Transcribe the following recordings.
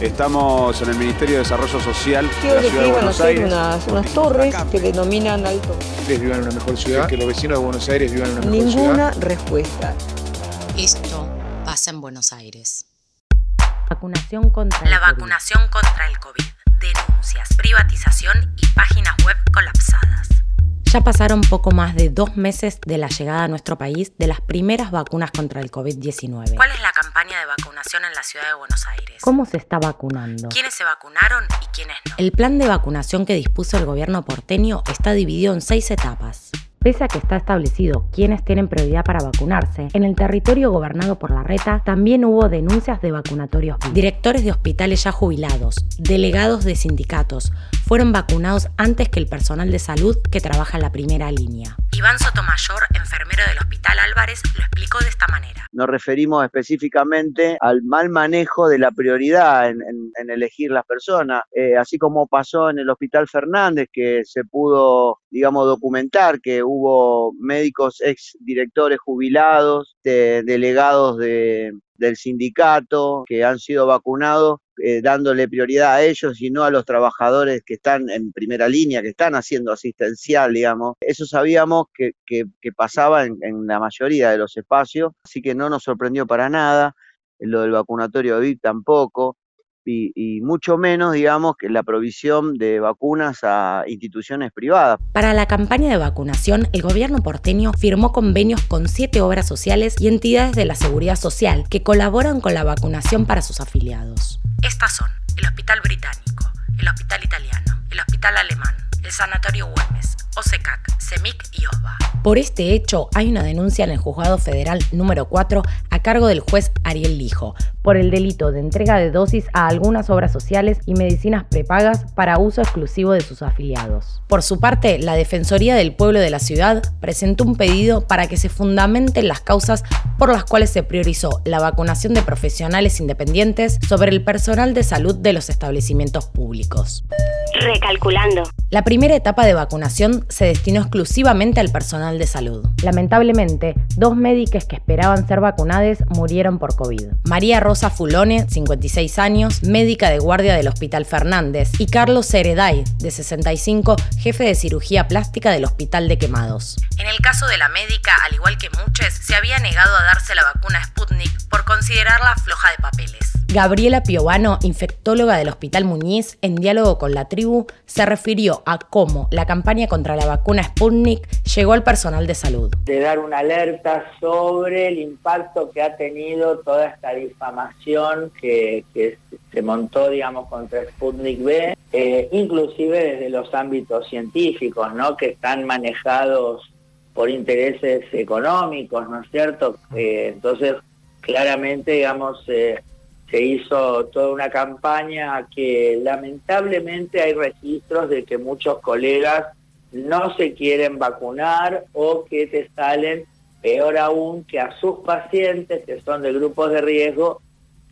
Estamos en el Ministerio de Desarrollo Social de la que Ciudad de Buenos Aires. unas, unas torres que denominan alto. ustedes vivan en una mejor ciudad, que los vecinos de Buenos Aires vivan en una mejor ciudad. Ninguna respuesta. Esto pasa en Buenos Aires. Vacunación contra La el COVID. vacunación contra el COVID. Denuncias, privatización y páginas web colapsadas. Ya pasaron poco más de dos meses de la llegada a nuestro país de las primeras vacunas contra el COVID-19. ¿Cuál es la campaña de vacunación en la ciudad de Buenos Aires? ¿Cómo se está vacunando? ¿Quiénes se vacunaron y quiénes no? El plan de vacunación que dispuso el gobierno porteño está dividido en seis etapas. Pese a que está establecido quiénes tienen prioridad para vacunarse, en el territorio gobernado por la reta también hubo denuncias de vacunatorios. Directores de hospitales ya jubilados, delegados de sindicatos, fueron vacunados antes que el personal de salud que trabaja en la primera línea. Iván Sotomayor, enfermero del Hospital Álvarez, lo explicó de esta manera. nos referimos específicamente al mal manejo de la prioridad en, elegir las personas, Eh, así como pasó en el Hospital Fernández, que se pudo, digamos, documentar que hubo médicos ex directores jubilados, de- delegados de- del sindicato que han sido vacunados. Eh, dándole prioridad a ellos y no a los trabajadores que están en primera línea, que están haciendo asistencial, digamos. Eso sabíamos que, pasaba en, la mayoría de los espacios, así que no nos sorprendió para nada, lo del vacunatorio VIP tampoco, y mucho menos, digamos, que la provisión de vacunas a instituciones privadas. Para la campaña de vacunación, el gobierno porteño firmó convenios con siete obras sociales y entidades de la seguridad social que colaboran con la vacunación para sus afiliados. Estas son el Hospital Británico, el Hospital Italiano, el Hospital Alemán, el Sanatorio Güemes, OSECAC, CEMIC y OSBA. Por este hecho, hay una denuncia en el juzgado federal número 4 a cargo del juez Ariel Lijo por el delito de entrega de dosis a algunas obras sociales y medicinas prepagas para uso exclusivo de sus afiliados. Por su parte, la Defensoría del Pueblo de la Ciudad presentó un pedido para que se fundamenten las causas por las cuales se priorizó la vacunación de profesionales independientes sobre el personal de salud de los establecimientos públicos. Recalculando. La primera etapa de vacunación se destinó exclusivamente al personal de salud. Lamentablemente, dos médicos que esperaban ser vacunadas murieron por COVID. María Rosa Fulone, 56 años, médica de guardia del Hospital Fernández, y Carlos Hereday, de 65, jefe de cirugía plástica del Hospital de Quemados. En el caso de la médica, al igual que muchos, se había negado a darse la vacuna Sputnik por considerarla floja de papeles. Gabriela Piovano, infectóloga del Hospital Muñiz, en diálogo con la tribu, se refirió a cómo la campaña contra la vacuna Sputnik llegó al personal de salud. de dar una alerta sobre el impacto que ha tenido toda esta difamación que, se montó, digamos, contra Sputnik B, eh, inclusive desde los ámbitos científicos, ¿no? Que están manejados por intereses económicos, ¿no es cierto? Eh, entonces, claramente, digamos, eh, se hizo toda una campaña que lamentablemente hay registros de que muchos colegas no se quieren vacunar o que te salen, peor aún, que a sus pacientes que son de grupos de riesgo,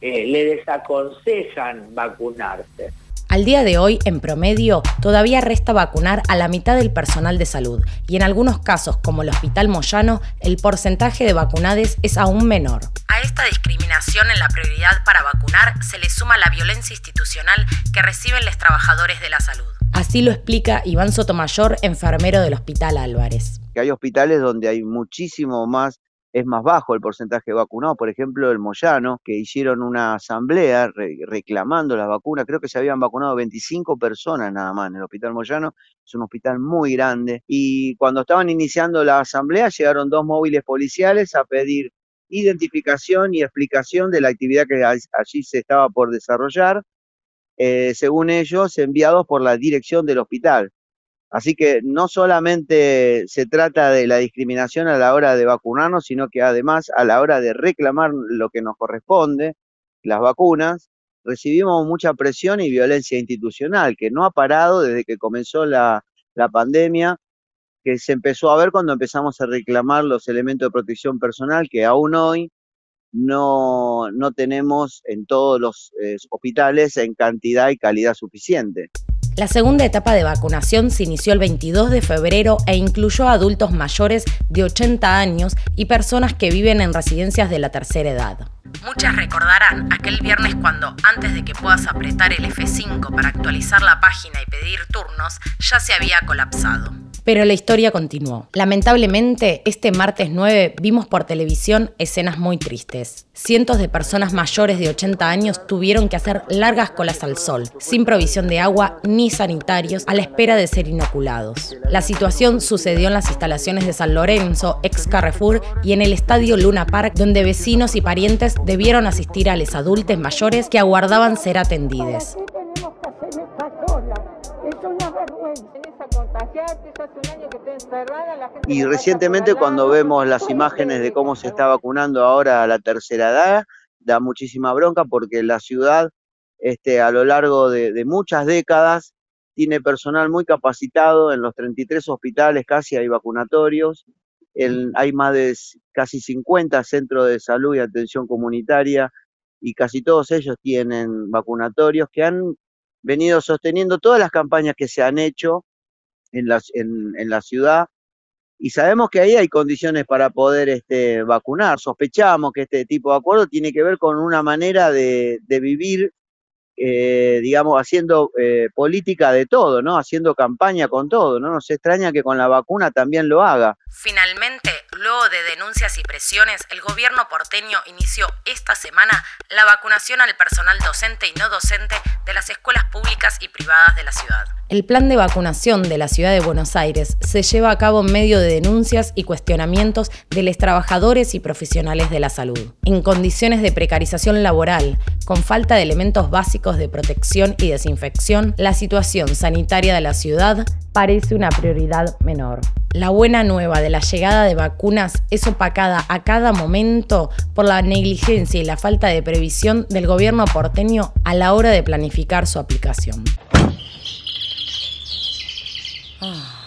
eh, le desaconsejan vacunarse. Al día de hoy, en promedio, todavía resta vacunar a la mitad del personal de salud y en algunos casos, como el Hospital Moyano, el porcentaje de vacunades es aún menor. A esta discriminación en la prioridad para vacunar se le suma la violencia institucional que reciben los trabajadores de la salud. Así lo explica Iván Sotomayor, enfermero del Hospital Álvarez. Que hay hospitales donde hay muchísimo más, es más bajo el porcentaje de vacunados. Por ejemplo, el Moyano, que hicieron una asamblea re- reclamando las vacunas. Creo que se habían vacunado 25 personas nada más en el Hospital Moyano. Es un hospital muy grande. Y cuando estaban iniciando la asamblea, llegaron dos móviles policiales a pedir identificación y explicación de la actividad que allí se estaba por desarrollar, eh, según ellos, enviados por la dirección del hospital. Así que no solamente se trata de la discriminación a la hora de vacunarnos, sino que además a la hora de reclamar lo que nos corresponde, las vacunas, recibimos mucha presión y violencia institucional que no ha parado desde que comenzó la pandemia, que se empezó a ver cuando empezamos a reclamar los elementos de protección personal que aún hoy no, no tenemos en todos los eh, hospitales en cantidad y calidad suficiente. La segunda etapa de vacunación se inició el 22 de febrero e incluyó a adultos mayores de 80 años y personas que viven en residencias de la tercera edad. Muchas recordarán aquel viernes cuando, antes de que puedas apretar el F5 para actualizar la página y pedir turnos, ya se había colapsado. Pero la historia continuó. Lamentablemente, este martes 9 vimos por televisión escenas muy tristes. Cientos de personas mayores de 80 años tuvieron que hacer largas colas al sol, sin provisión de agua ni sanitarios, a la espera de ser inoculados. La situación sucedió en las instalaciones de San Lorenzo, ex Carrefour, y en el estadio Luna Park, donde vecinos y parientes debieron asistir a los adultos mayores que aguardaban ser atendidos. Y recientemente cuando vemos las imágenes de cómo se está vacunando ahora a la tercera edad, da muchísima bronca porque la ciudad este, a lo largo de, muchas décadas tiene personal muy capacitado, en los 33 hospitales casi hay vacunatorios, hay más de casi 50 centros de salud y atención comunitaria y casi todos ellos tienen vacunatorios que han venido sosteniendo todas las campañas que se han hecho en la, en, la ciudad y sabemos que ahí hay condiciones para poder este, vacunar. Sospechamos que este tipo de acuerdo tiene que ver con una manera de, de vivir, eh, digamos, haciendo eh, política de todo, ¿no? Haciendo campaña con todo, ¿no? Nos extraña que con la vacuna también lo haga. Finalmente, luego de denuncias y presiones, el gobierno porteño inició esta semana la vacunación al personal docente y no docente de las escuelas públicas y privadas de la ciudad. El plan de vacunación de la ciudad de Buenos Aires se lleva a cabo en medio de denuncias y cuestionamientos de los trabajadores y profesionales de la salud. En condiciones de precarización laboral, con falta de elementos básicos de protección y desinfección, la situación sanitaria de la ciudad parece una prioridad menor. La buena nueva de la llegada de vacunas es opacada a cada momento por la negligencia y la falta de previsión del gobierno porteño a la hora de planificar su aplicación. Ah.